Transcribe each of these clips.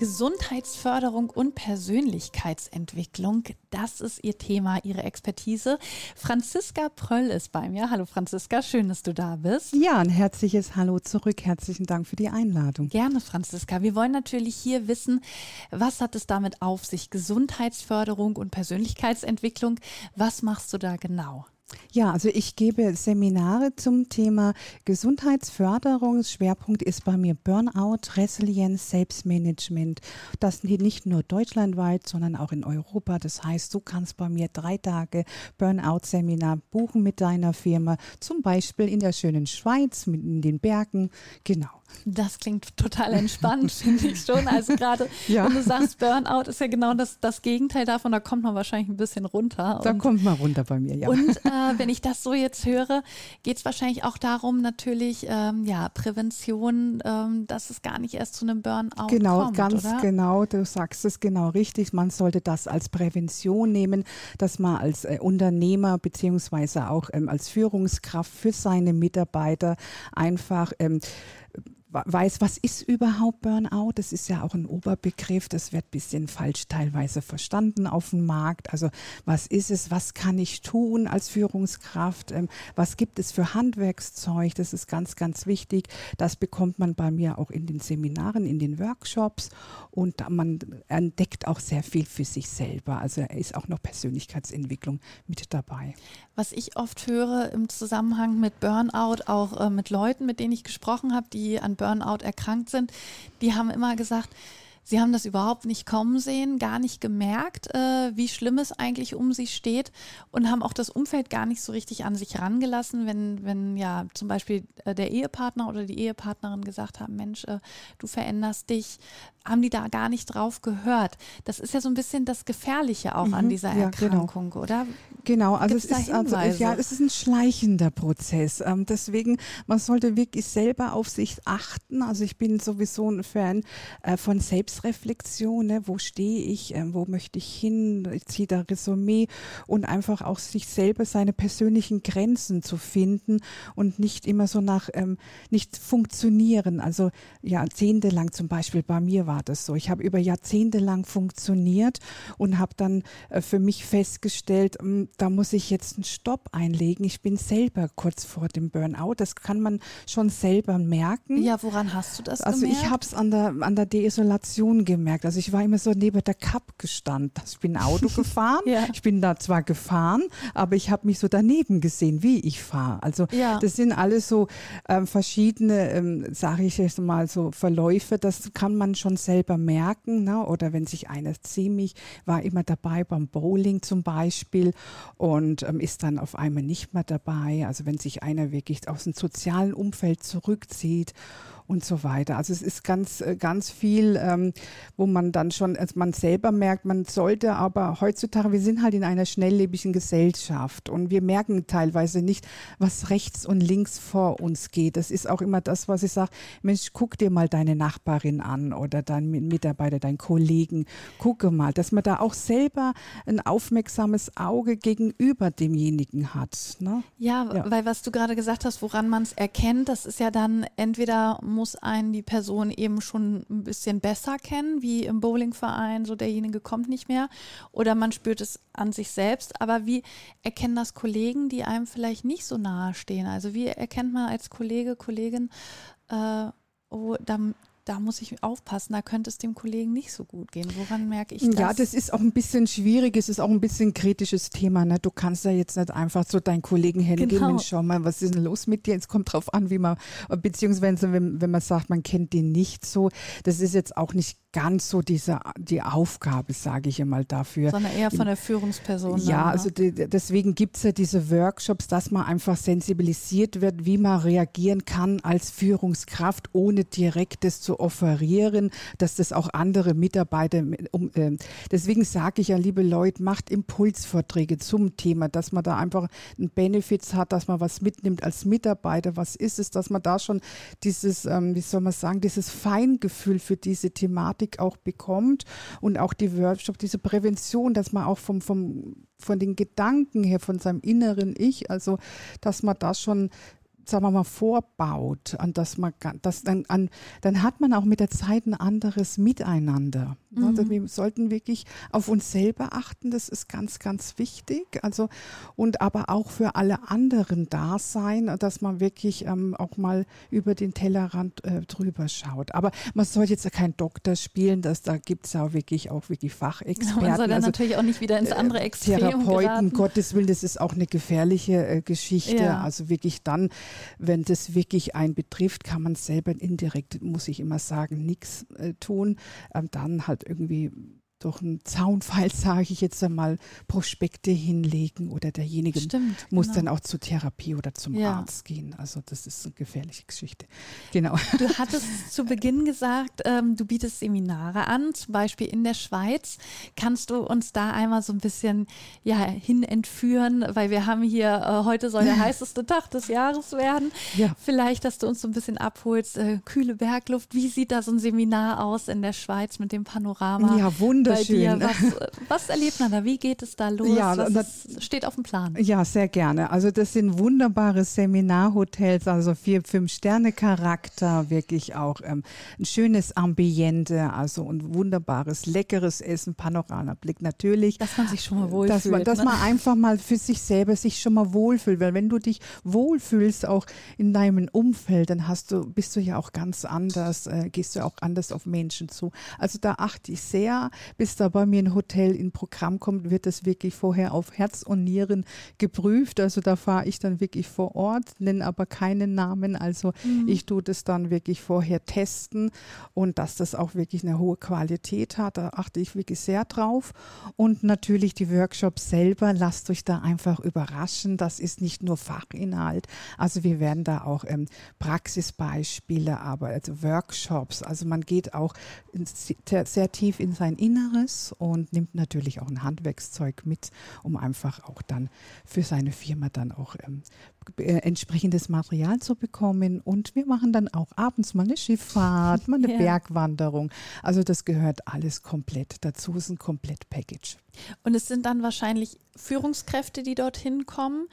Gesundheitsförderung und Persönlichkeitsentwicklung. Das ist Ihr Thema, Ihre Expertise. Franziska Pröll ist bei mir. Hallo Franziska, schön, dass du da bist. Ja, ein herzliches Hallo zurück. Herzlichen Dank für die Einladung. Gerne, Franziska. Wir wollen natürlich hier wissen, was hat es damit auf sich? Gesundheitsförderung und Persönlichkeitsentwicklung. Was machst du da genau? Ja, also ich gebe Seminare zum Thema Gesundheitsförderung. Schwerpunkt ist bei mir Burnout, Resilienz, Selbstmanagement. Das nicht nur deutschlandweit, sondern auch in Europa. Das heißt, du kannst bei mir drei Tage Burnout-Seminar buchen mit deiner Firma, zum Beispiel in der schönen Schweiz, in den Bergen. Genau. Das klingt total entspannt, finde ich schon. Also gerade, ja. wenn du sagst, Burnout ist ja genau das, das Gegenteil davon, da kommt man wahrscheinlich ein bisschen runter. Da und, kommt man runter bei mir, ja. Und äh, wenn ich das so jetzt höre, geht es wahrscheinlich auch darum, natürlich, ähm, ja, Prävention, ähm, dass es gar nicht erst zu einem Burnout genau, kommt. Genau, ganz oder? genau, du sagst es genau richtig. Man sollte das als Prävention nehmen, dass man als äh, Unternehmer beziehungsweise auch ähm, als Führungskraft für seine Mitarbeiter einfach ähm, weiß, was ist überhaupt Burnout? Das ist ja auch ein Oberbegriff, das wird ein bisschen falsch teilweise verstanden auf dem Markt. Also was ist es, was kann ich tun als Führungskraft? Ähm, was gibt es für Handwerkszeug? Das ist ganz, ganz wichtig. Das bekommt man bei mir auch in den Seminaren, in den Workshops und man entdeckt auch sehr viel für sich selber. Also ist auch noch Persönlichkeitsentwicklung mit dabei. Was ich oft höre im Zusammenhang mit Burnout, auch äh, mit Leuten, mit denen ich gesprochen habe, die an Burnout erkrankt sind, die haben immer gesagt, Sie haben das überhaupt nicht kommen sehen, gar nicht gemerkt, äh, wie schlimm es eigentlich um sie steht und haben auch das Umfeld gar nicht so richtig an sich rangelassen, wenn, wenn ja zum Beispiel äh, der Ehepartner oder die Ehepartnerin gesagt haben, Mensch, äh, du veränderst dich, haben die da gar nicht drauf gehört. Das ist ja so ein bisschen das Gefährliche auch mhm, an dieser ja, genau. Erkrankung, genau. oder? Genau, also es, ist, also ja, es ist ein schleichender Prozess. Ähm, deswegen, man sollte wirklich selber auf sich achten. Also ich bin sowieso ein Fan äh, von Selbstreflexion. Ne? Wo stehe ich? Ähm, wo möchte ich hin? Ich ziehe da Resümee und einfach auch sich selber seine persönlichen Grenzen zu finden und nicht immer so nach, ähm, nicht funktionieren. Also jahrzehntelang zum Beispiel bei mir war das so. Ich habe über Jahrzehnte lang funktioniert und habe dann äh, für mich festgestellt, hm, da muss ich jetzt einen Stopp einlegen. Ich bin selber kurz vor dem Burnout. Das kann man schon selber merken. Ja, woran hast du das Also gemerkt? ich habe es an der, an der Deisolation gemerkt. Also ich war immer so neben der Kap gestanden. Also ich bin Auto gefahren. ja. Ich bin da zwar gefahren, aber ich habe mich so daneben gesehen, wie ich fahre. Also ja. das sind alles so ähm, verschiedene, ähm, sage ich jetzt mal so Verläufe. Das kann man schon selber merken. Ne? Oder wenn sich einer ziemlich, war immer dabei beim Bowling zum Beispiel und ähm, ist dann auf einmal nicht mehr dabei. Also wenn sich einer wirklich aus dem sozialen Umfeld zurückzieht und so weiter. Also es ist ganz, äh, ganz viel, ähm, wo man dann schon, also man selber merkt, man sollte aber heutzutage, wir sind halt in einer schnelllebigen Gesellschaft und wir merken teilweise nicht, was rechts und links vor uns geht. Das ist auch immer das, was ich sage, Mensch, guck dir mal deine Nachbarin an oder deinen Mitarbeiter, deinen Kollegen, gucke mal, dass man da auch selber ein aufmerksames Auge gegenüber demjenigen hat. Ne? Ja, ja, weil was du gerade gesagt hast, woran man es erkennt, das ist ja dann entweder muss einen die Person eben schon ein bisschen besser kennen, wie im Bowlingverein, so derjenige kommt nicht mehr. Oder man spürt es an sich selbst. Aber wie erkennen das Kollegen, die einem vielleicht nicht so nahe stehen? Also wie erkennt man als Kollege, Kollegin, äh, oh, da, da muss ich aufpassen, da könnte es dem Kollegen nicht so gut gehen. Woran merke ich das? Ja, das ist auch ein bisschen schwierig, es ist auch ein bisschen ein kritisches Thema. Ne? Du kannst ja jetzt nicht einfach so deinen Kollegen hingehen genau. und schau mal, was ist denn los mit dir? Es kommt drauf an, wie man, beziehungsweise wenn, wenn man sagt, man kennt den nicht so, das ist jetzt auch nicht ganz so diese, die Aufgabe, sage ich einmal dafür. Sondern eher von der Führungsperson. Ja, dann, ne? also die, deswegen gibt es ja diese Workshops, dass man einfach sensibilisiert wird, wie man reagieren kann als Führungskraft, ohne direktes zu offerieren, dass das auch andere Mitarbeiter, um, äh, deswegen sage ich ja, liebe Leute, macht Impulsvorträge zum Thema, dass man da einfach einen Benefits hat, dass man was mitnimmt als Mitarbeiter. Was ist es, dass man da schon dieses, ähm, wie soll man sagen, dieses Feingefühl für diese Thematik auch bekommt und auch die Workshop, diese Prävention, dass man auch vom, vom, von den Gedanken her, von seinem inneren Ich, also dass man da schon sagen wir mal, vorbaut, an das man das dann, an, dann hat man auch mit der Zeit ein anderes Miteinander. Mhm. Also wir sollten wirklich auf uns selber achten, das ist ganz, ganz wichtig. Also und aber auch für alle anderen da sein, dass man wirklich ähm, auch mal über den Tellerrand äh, drüber schaut. Aber man soll jetzt ja kein Doktor spielen, das, da gibt es ja wirklich auch wirklich Fachexperten. man soll dann also, natürlich auch nicht wieder ins andere äh, Extrem Therapeuten, geraten. Gottes Willen, das ist auch eine gefährliche äh, Geschichte. Ja. Also wirklich dann wenn das wirklich einen betrifft, kann man selber indirekt, muss ich immer sagen, nichts äh, tun. Ähm, dann halt irgendwie durch einen Zaunpfeil, sage ich jetzt einmal, Prospekte hinlegen oder derjenige Stimmt, muss genau. dann auch zur Therapie oder zum ja. Arzt gehen. Also das ist eine gefährliche Geschichte. Genau. Du hattest zu Beginn gesagt, ähm, du bietest Seminare an, zum Beispiel in der Schweiz. Kannst du uns da einmal so ein bisschen ja, hin entführen, weil wir haben hier, äh, heute soll der heißeste Tag des Jahres werden. Ja. Vielleicht, dass du uns so ein bisschen abholst, äh, kühle Bergluft. Wie sieht da so ein Seminar aus in der Schweiz mit dem Panorama? Ja, wunderbar wunderschön. Was, was, erlebt man da? Wie geht es da los? Ja, was das, steht auf dem Plan? Ja, sehr gerne. Also das sind wunderbare Seminarhotels, also vier, fünf Sterne Charakter, wirklich auch ähm, ein schönes Ambiente, also ein wunderbares, leckeres Essen, Panoramablick natürlich. Dass man sich schon mal wohlfühlt. Dass man, dass ne? man einfach mal für sich selber sich schon mal wohlfühlt, weil wenn du dich wohlfühlst, auch in deinem Umfeld, dann hast du, bist du ja auch ganz anders, äh, gehst du auch anders auf Menschen zu. Also da achte ich sehr, bis da bei mir ein Hotel in Programm kommt, wird das wirklich vorher auf Herz und Nieren geprüft. Also da fahre ich dann wirklich vor Ort, nenne aber keinen Namen. Also mhm. ich tue das dann wirklich vorher testen und dass das auch wirklich eine hohe Qualität hat. Da achte ich wirklich sehr drauf. Und natürlich die Workshops selber, lasst euch da einfach überraschen. Das ist nicht nur Fachinhalt. Also wir werden da auch ähm, Praxisbeispiele, aber also Workshops. Also man geht auch sehr, sehr tief in sein Inneres Inneres und nimmt natürlich auch ein Handwerkszeug mit, um einfach auch dann für seine Firma dann auch ähm, äh, entsprechendes Material zu bekommen. Und wir machen dann auch abends mal eine Schifffahrt, mal eine ja. Bergwanderung. Also das gehört alles komplett dazu, es ist ein Komplett-Package. Und es sind dann wahrscheinlich Führungskräfte, die dorthin kommen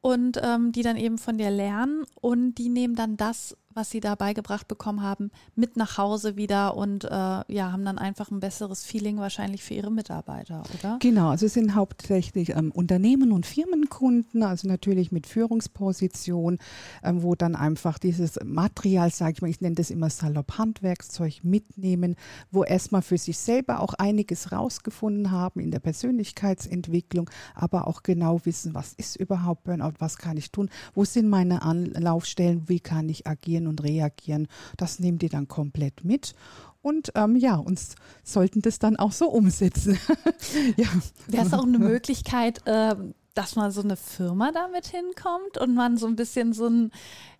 und ähm, die dann eben von dir lernen und die nehmen dann das was sie da beigebracht bekommen haben, mit nach Hause wieder und äh, ja, haben dann einfach ein besseres Feeling wahrscheinlich für ihre Mitarbeiter, oder? Genau, also es sind hauptsächlich ähm, Unternehmen und Firmenkunden, also natürlich mit Führungsposition, ähm, wo dann einfach dieses Material, sage ich mal, ich nenne das immer salopp Handwerkszeug mitnehmen, wo erstmal für sich selber auch einiges rausgefunden haben in der Persönlichkeitsentwicklung, aber auch genau wissen, was ist überhaupt Burnout, was kann ich tun, wo sind meine Anlaufstellen, wie kann ich agieren agieren und reagieren. Das nehmen die dann komplett mit. Und ähm, ja, uns sollten das dann auch so umsetzen. ja. Wäre es auch eine Möglichkeit, äh, dass mal so eine Firma damit hinkommt und man so ein bisschen so ein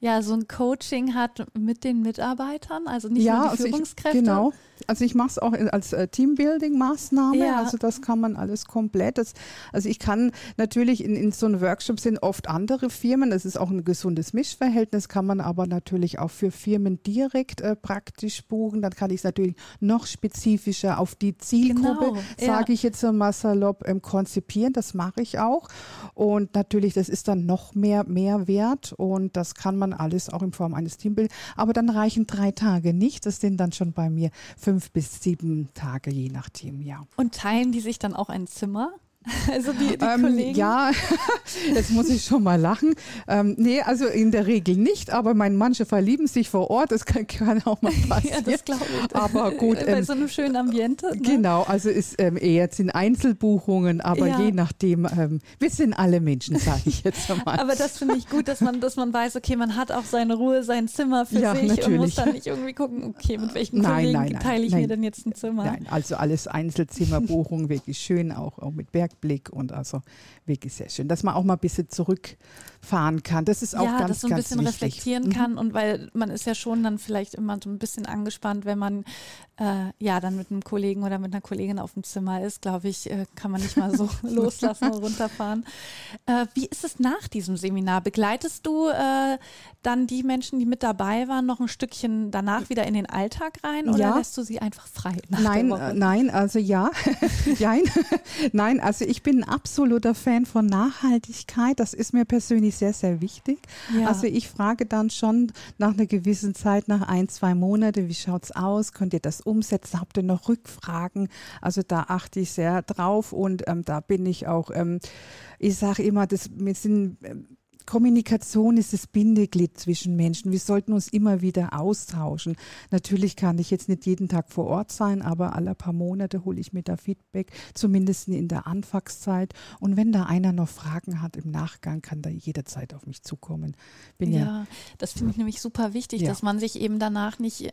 ja so ein Coaching hat mit den Mitarbeitern, also nicht ja, nur die Führungskräfte. Also ich, genau. Also ich mache es auch als äh, Teambuilding-Maßnahme. Ja. Also das kann man alles komplett. Das, also ich kann natürlich in, in so einem Workshop sind oft andere Firmen. Das ist auch ein gesundes Mischverhältnis. Kann man aber natürlich auch für Firmen direkt äh, praktisch buchen. Dann kann ich es natürlich noch spezifischer auf die Zielgruppe, genau. sage ja. ich jetzt mal salopp, ähm, konzipieren. Das mache ich auch. Und natürlich, das ist dann noch mehr Mehrwert und das kann man alles auch in Form eines Teambuildings. Aber dann reichen drei Tage nicht. Das sind dann schon bei mir fünf bis sieben Tage, je nach Team, ja. Und teilen die sich dann auch ein Zimmer? Also die, die ähm, Kollegen? Ja, jetzt muss ich schon mal lachen. Ähm, nee, also in der Regel nicht, aber mein, manche verlieben sich vor Ort, das kann, kann auch mal passieren. ja, das glaube ich. Aber gut. Bei ähm, so einem schönen Ambiente. Ne? Genau, also ist ähm, eher sind Einzelbuchungen, aber ja. je nachdem, ähm, wir sind alle Menschen, sage ich jetzt einmal. aber das finde ich gut, dass man, dass man weiß, okay, man hat auch seine Ruhe, sein Zimmer für ja, sich natürlich. und muss dann nicht irgendwie gucken, okay, mit welchen nein, Kollegen nein, nein, teile ich mir denn jetzt ein Zimmer? Nein, also alles Einzelzimmerbuchung, wirklich schön, auch, auch mit Berg Ausblick und also wirklich sehr schön, dass man auch mal ein bisschen zurückfahren kann. Das ist auch ja, ganz, dass so ein bisschen wichtig. reflektieren mhm. kann und weil man ist ja schon dann vielleicht immer so ein bisschen angespannt, wenn man äh, ja dann mit einem Kollegen oder mit einer Kollegin auf dem Zimmer ist, glaube ich, äh, kann man nicht mal so loslassen und runterfahren. Äh, wie ist es nach diesem Seminar? Begleitest du äh, dann die Menschen, die mit dabei waren, noch ein Stückchen danach wieder in den Alltag rein oder ja. lässt du sie einfach frei? Nein, äh, nein, also ja, nein, nein, also ich bin ein absoluter Fan von Nachhaltigkeit. Das ist mir persönlich sehr, sehr wichtig. Ja. Also ich frage dann schon nach einer gewissen Zeit, nach ein, zwei Monaten, wie schaut es aus? Könnt ihr das umsetzen? Habt ihr noch Rückfragen? Also da achte ich sehr drauf und ähm, da bin ich auch, ähm, ich sage immer, das, wir sind ähm, Kommunikation ist das Bindeglied zwischen Menschen. Wir sollten uns immer wieder austauschen. Natürlich kann ich jetzt nicht jeden Tag vor Ort sein, aber alle paar Monate hole ich mir da Feedback, zumindest in der Anfangszeit. Und wenn da einer noch Fragen hat im Nachgang, kann da jederzeit auf mich zukommen. Bin ja, ja das finde ich nämlich super wichtig, ja. dass man sich eben danach nicht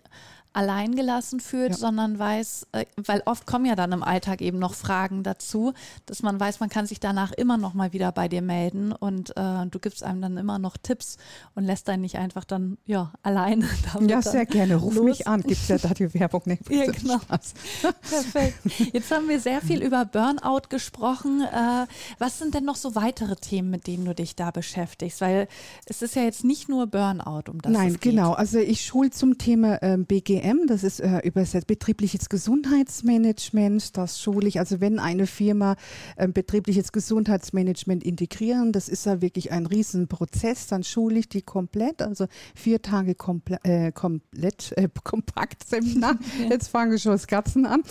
allein gelassen fühlt, ja. sondern weiß, äh, weil oft kommen ja dann im Alltag eben noch Fragen dazu, dass man weiß, man kann sich danach immer noch mal wieder bei dir melden und äh, du gibst einem dann immer noch Tipps und lässt einen nicht einfach dann ja alleine damit Ja, sehr gerne. Ruf los. mich an. Gibt es ja da die Werbung? Nee, ja, genau. Perfekt. Jetzt haben wir sehr viel über Burnout gesprochen. Äh, was sind denn noch so weitere Themen, mit denen du dich da beschäftigst? Weil es ist ja jetzt nicht nur Burnout, um das Nein, es geht. genau. Also ich schule zum Thema ähm, BGM BGM, das ist äh, übersetzt betriebliches Gesundheitsmanagement. Das schule ich, also wenn eine Firma äh, betriebliches Gesundheitsmanagement integrieren, das ist ja wirklich ein Riesenprozess, dann schule ich die komplett, also vier Tage komple äh, komplett, äh, kompakt Seminar. Jetzt fange ich schon das Katzen an.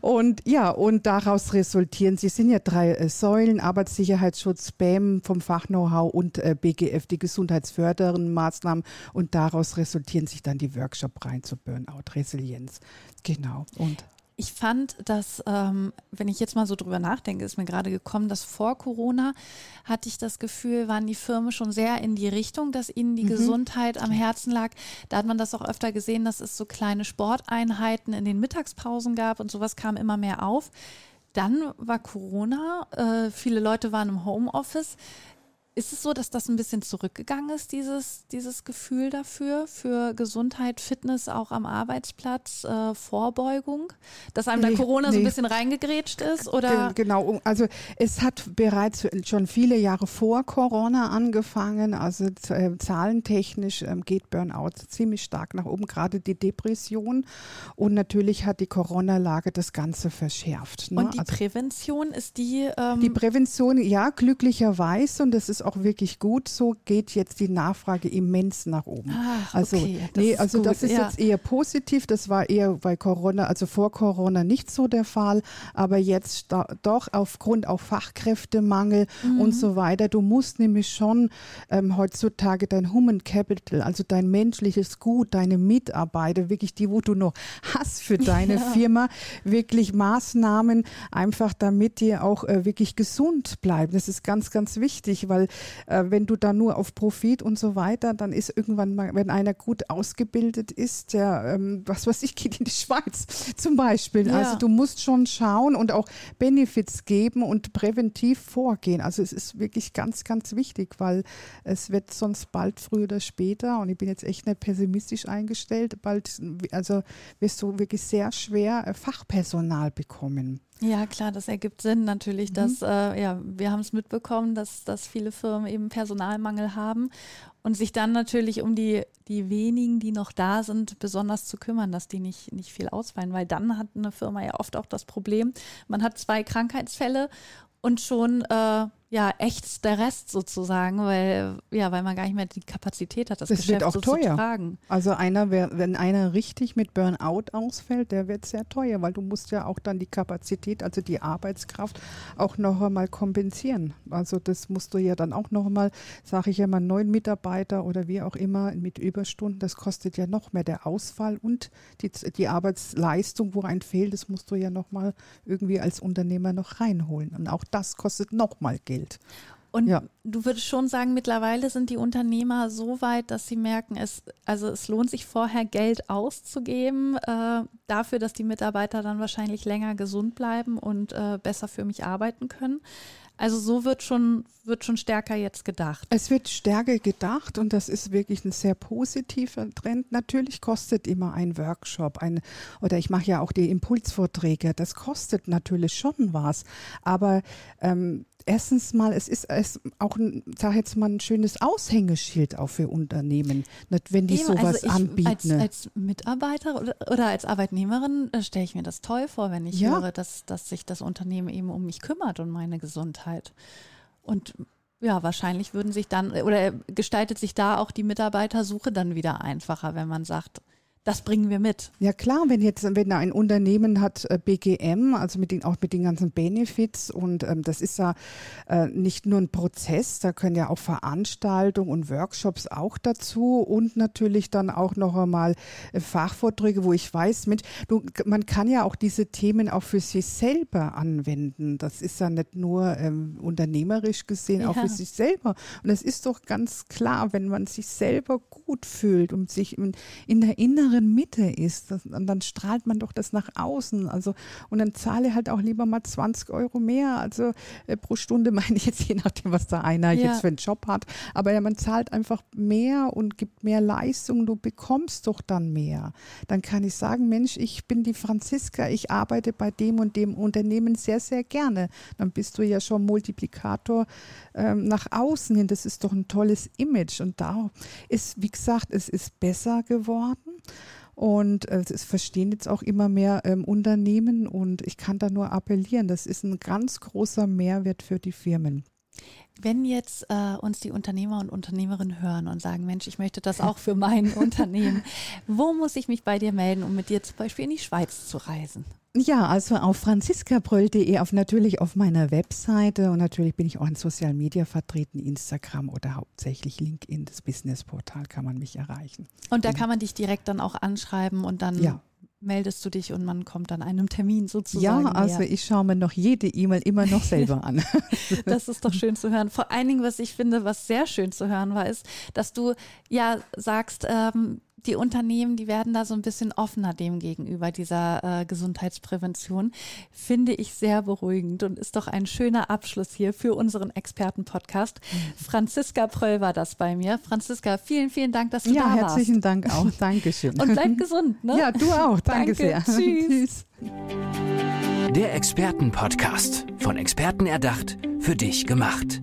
Und ja, und daraus resultieren, sie sind ja drei äh, Säulen, Arbeitssicherheitsschutz, BAM vom Fach-Know-how und äh, BGF, die gesundheitsfördernden Maßnahmen. Und daraus resultieren sich dann die Workshop rein zu Burnout. Burnout, Resilienz. Genau. Und ich fand, dass, ähm, wenn ich jetzt mal so drüber nachdenke, ist mir gerade gekommen, dass vor Corona hatte ich das Gefühl, waren die Firmen schon sehr in die Richtung, dass ihnen die mhm. Gesundheit am Herzen lag. Da hat man das auch öfter gesehen, dass es so kleine Sporteinheiten in den Mittagspausen gab und sowas kam immer mehr auf. Dann war Corona, äh, viele Leute waren im Homeoffice. Ist es so, dass das ein bisschen zurückgegangen ist, dieses, dieses Gefühl dafür, für Gesundheit, Fitness auch am Arbeitsplatz, äh, Vorbeugung, dass einem nee, da Corona nee. so ein bisschen reingegrätscht ist? Oder? Genau, also es hat bereits schon viele Jahre vor Corona angefangen, also äh, zahlentechnisch äh, geht Burnout ziemlich stark nach oben, gerade die Depression und natürlich hat die Corona-Lage das Ganze verschärft. Ne? Und die also, Prävention ist die? Ähm die Prävention, ja, glücklicherweise und das ist auch wirklich gut so, geht jetzt die Nachfrage immens nach oben. Ach, also, okay. das nee, also ist das ist ja. jetzt eher positiv. Das war eher bei Corona, also vor Corona nicht so der Fall, aber jetzt doch aufgrund auch Fachkräftemangel mhm. und so weiter. Du musst nämlich schon ähm, heutzutage dein Human Capital, also dein menschliches Gut, deine Mitarbeiter, wirklich die, wo du noch hast für deine ja. Firma, wirklich Maßnahmen einfach, damit die auch äh, wirklich gesund bleiben. Das ist ganz, ganz wichtig, weil äh, wenn du da nur auf Profit und so weiter, dann ist irgendwann mal, wenn einer gut ausgebildet ist, der, ähm, was weiß ich, geht in die Schweiz zum Beispiel. Ja. Also du musst schon schauen und auch Benefits geben und präventiv vorgehen. Also es ist wirklich ganz, ganz wichtig, weil es wird sonst bald früher oder später, und ich bin jetzt echt nicht pessimistisch eingestellt, bald, also wirst du wirklich sehr schwer äh, Fachpersonal bekommen. Ja, klar, das ergibt Sinn natürlich, mhm. dass äh, ja, wir haben es mitbekommen, dass, dass viele Firmen eben Personalmangel haben und sich dann natürlich um die, die wenigen, die noch da sind, besonders zu kümmern, dass die nicht, nicht viel ausfallen, weil dann hat eine Firma ja oft auch das Problem, man hat zwei Krankheitsfälle und schon äh, ja echt der Rest sozusagen, weil ja, weil man gar nicht mehr die Kapazität hat, das, das Geschäft wird auch so teuer. zu tragen. Also einer, wenn einer richtig mit Burnout ausfällt, der wird sehr teuer, weil du musst ja auch dann die Kapazität, also die Arbeitskraft auch noch einmal kompensieren. Also das musst du ja dann auch noch einmal, sage ich ja mal, neun Mitarbeiter oder wie auch immer mit Überstunden, das kostet ja noch mehr der Ausfall und die, die Arbeitsleistung, wo ein fehlt, das musst du ja noch mal irgendwie als Unternehmer noch reinholen. Und auch das kostet noch mal Geld. Und ja. du würdest schon sagen, mittlerweile sind die Unternehmer so weit, dass sie merken, es, also es lohnt sich vorher Geld auszugeben, äh, dafür, dass die Mitarbeiter dann wahrscheinlich länger gesund bleiben und äh, besser für mich arbeiten können. Also so wird schon, wird schon stärker jetzt gedacht. Es wird stärker gedacht und das ist wirklich ein sehr positiver Trend. Natürlich kostet immer ein Workshop ein, oder ich mache ja auch die Impulsvorträge. Das kostet natürlich schon was. Aber ähm, erstens mal, es ist es auch, sag jetzt mal, ein schönes Aushängeschild auch für Unternehmen, wenn die Eben, sowas also ich, anbieten. Als, als, Mitarbeiter oder, oder als Arbeitnehmerin äh, stelle ich mir das toll vor, wenn ich ja. höre, dass, dass sich das Unternehmen eben um mich kümmert und meine Gesundheit. Und ja, wahrscheinlich würden sich dann oder gestaltet sich da auch die Mitarbeitersuche dann wieder einfacher, wenn man sagt, das bringen wir mit. Ja klar, wenn jetzt, wenn ein Unternehmen hat äh, BGM, also mit den, auch mit den ganzen Benefits und ähm, das ist ja äh, nicht nur ein Prozess, da können ja auch Veranstaltungen und Workshops auch dazu und natürlich dann auch noch einmal äh, Fachvorträge, wo ich weiß, mit, du, man kann ja auch diese Themen auch für sich selber anwenden. Das ist ja nicht nur ähm, unternehmerisch gesehen, ja. auch für sich selber. Und es ist doch ganz klar, wenn man sich selber gut fühlt und sich in, in der inneren inneren Mitte ist, das, und dann strahlt man doch das nach außen. Also, und dann zahle halt auch lieber mal 20 Euro mehr. Also äh, pro Stunde meine ich jetzt, je nachdem, was da einer ja. jetzt für einen Job hat. Aber ja, man zahlt einfach mehr und gibt mehr Leistung. Du bekommst doch dann mehr. Dann kann ich sagen, Mensch, ich bin die Franziska, ich arbeite bei dem und dem Unternehmen sehr, sehr gerne. Dann bist du ja schon Multiplikator ähm, nach außen hin. Das ist doch ein tolles Image. Und da ist, wie gesagt, es ist besser geworden. Und äh, es verstehen jetzt auch immer mehr ähm, Unternehmen und ich kann da nur appellieren, das ist ein ganz großer Mehrwert für die Firmen. Wenn jetzt äh, uns die Unternehmer und Unternehmerinnen hören und sagen, Mensch, ich möchte das auch für mein Unternehmen, wo muss ich mich bei dir melden, um mit dir zum Beispiel in die Schweiz zu reisen? Ja, also auf franziskabröll.de, auf natürlich auf meiner Webseite und natürlich bin ich auch in Social Media vertreten, Instagram oder hauptsächlich LinkedIn, das Businessportal kann man mich erreichen. Und da kann man dich direkt dann auch anschreiben und dann ja. Meldest du dich und man kommt an einem Termin sozusagen. Ja, also näher. ich schaue mir noch jede E-Mail immer noch selber an. das ist doch schön zu hören. Vor allen Dingen, was ich finde, was sehr schön zu hören war, ist, dass du ja sagst, ähm, die Unternehmen, die werden da so ein bisschen offener dem gegenüber, dieser äh, Gesundheitsprävention. Finde ich sehr beruhigend und ist doch ein schöner Abschluss hier für unseren Experten-Podcast. Mhm. Franziska Pröll war das bei mir. Franziska, vielen, vielen Dank, dass du ja, da warst. Ja, herzlichen Dank auch. Dankeschön. und bleib gesund. Ne? Ja, du auch. Danke, Danke. sehr. Tschüss. Der Experten-Podcast. Von Experten erdacht, für dich gemacht.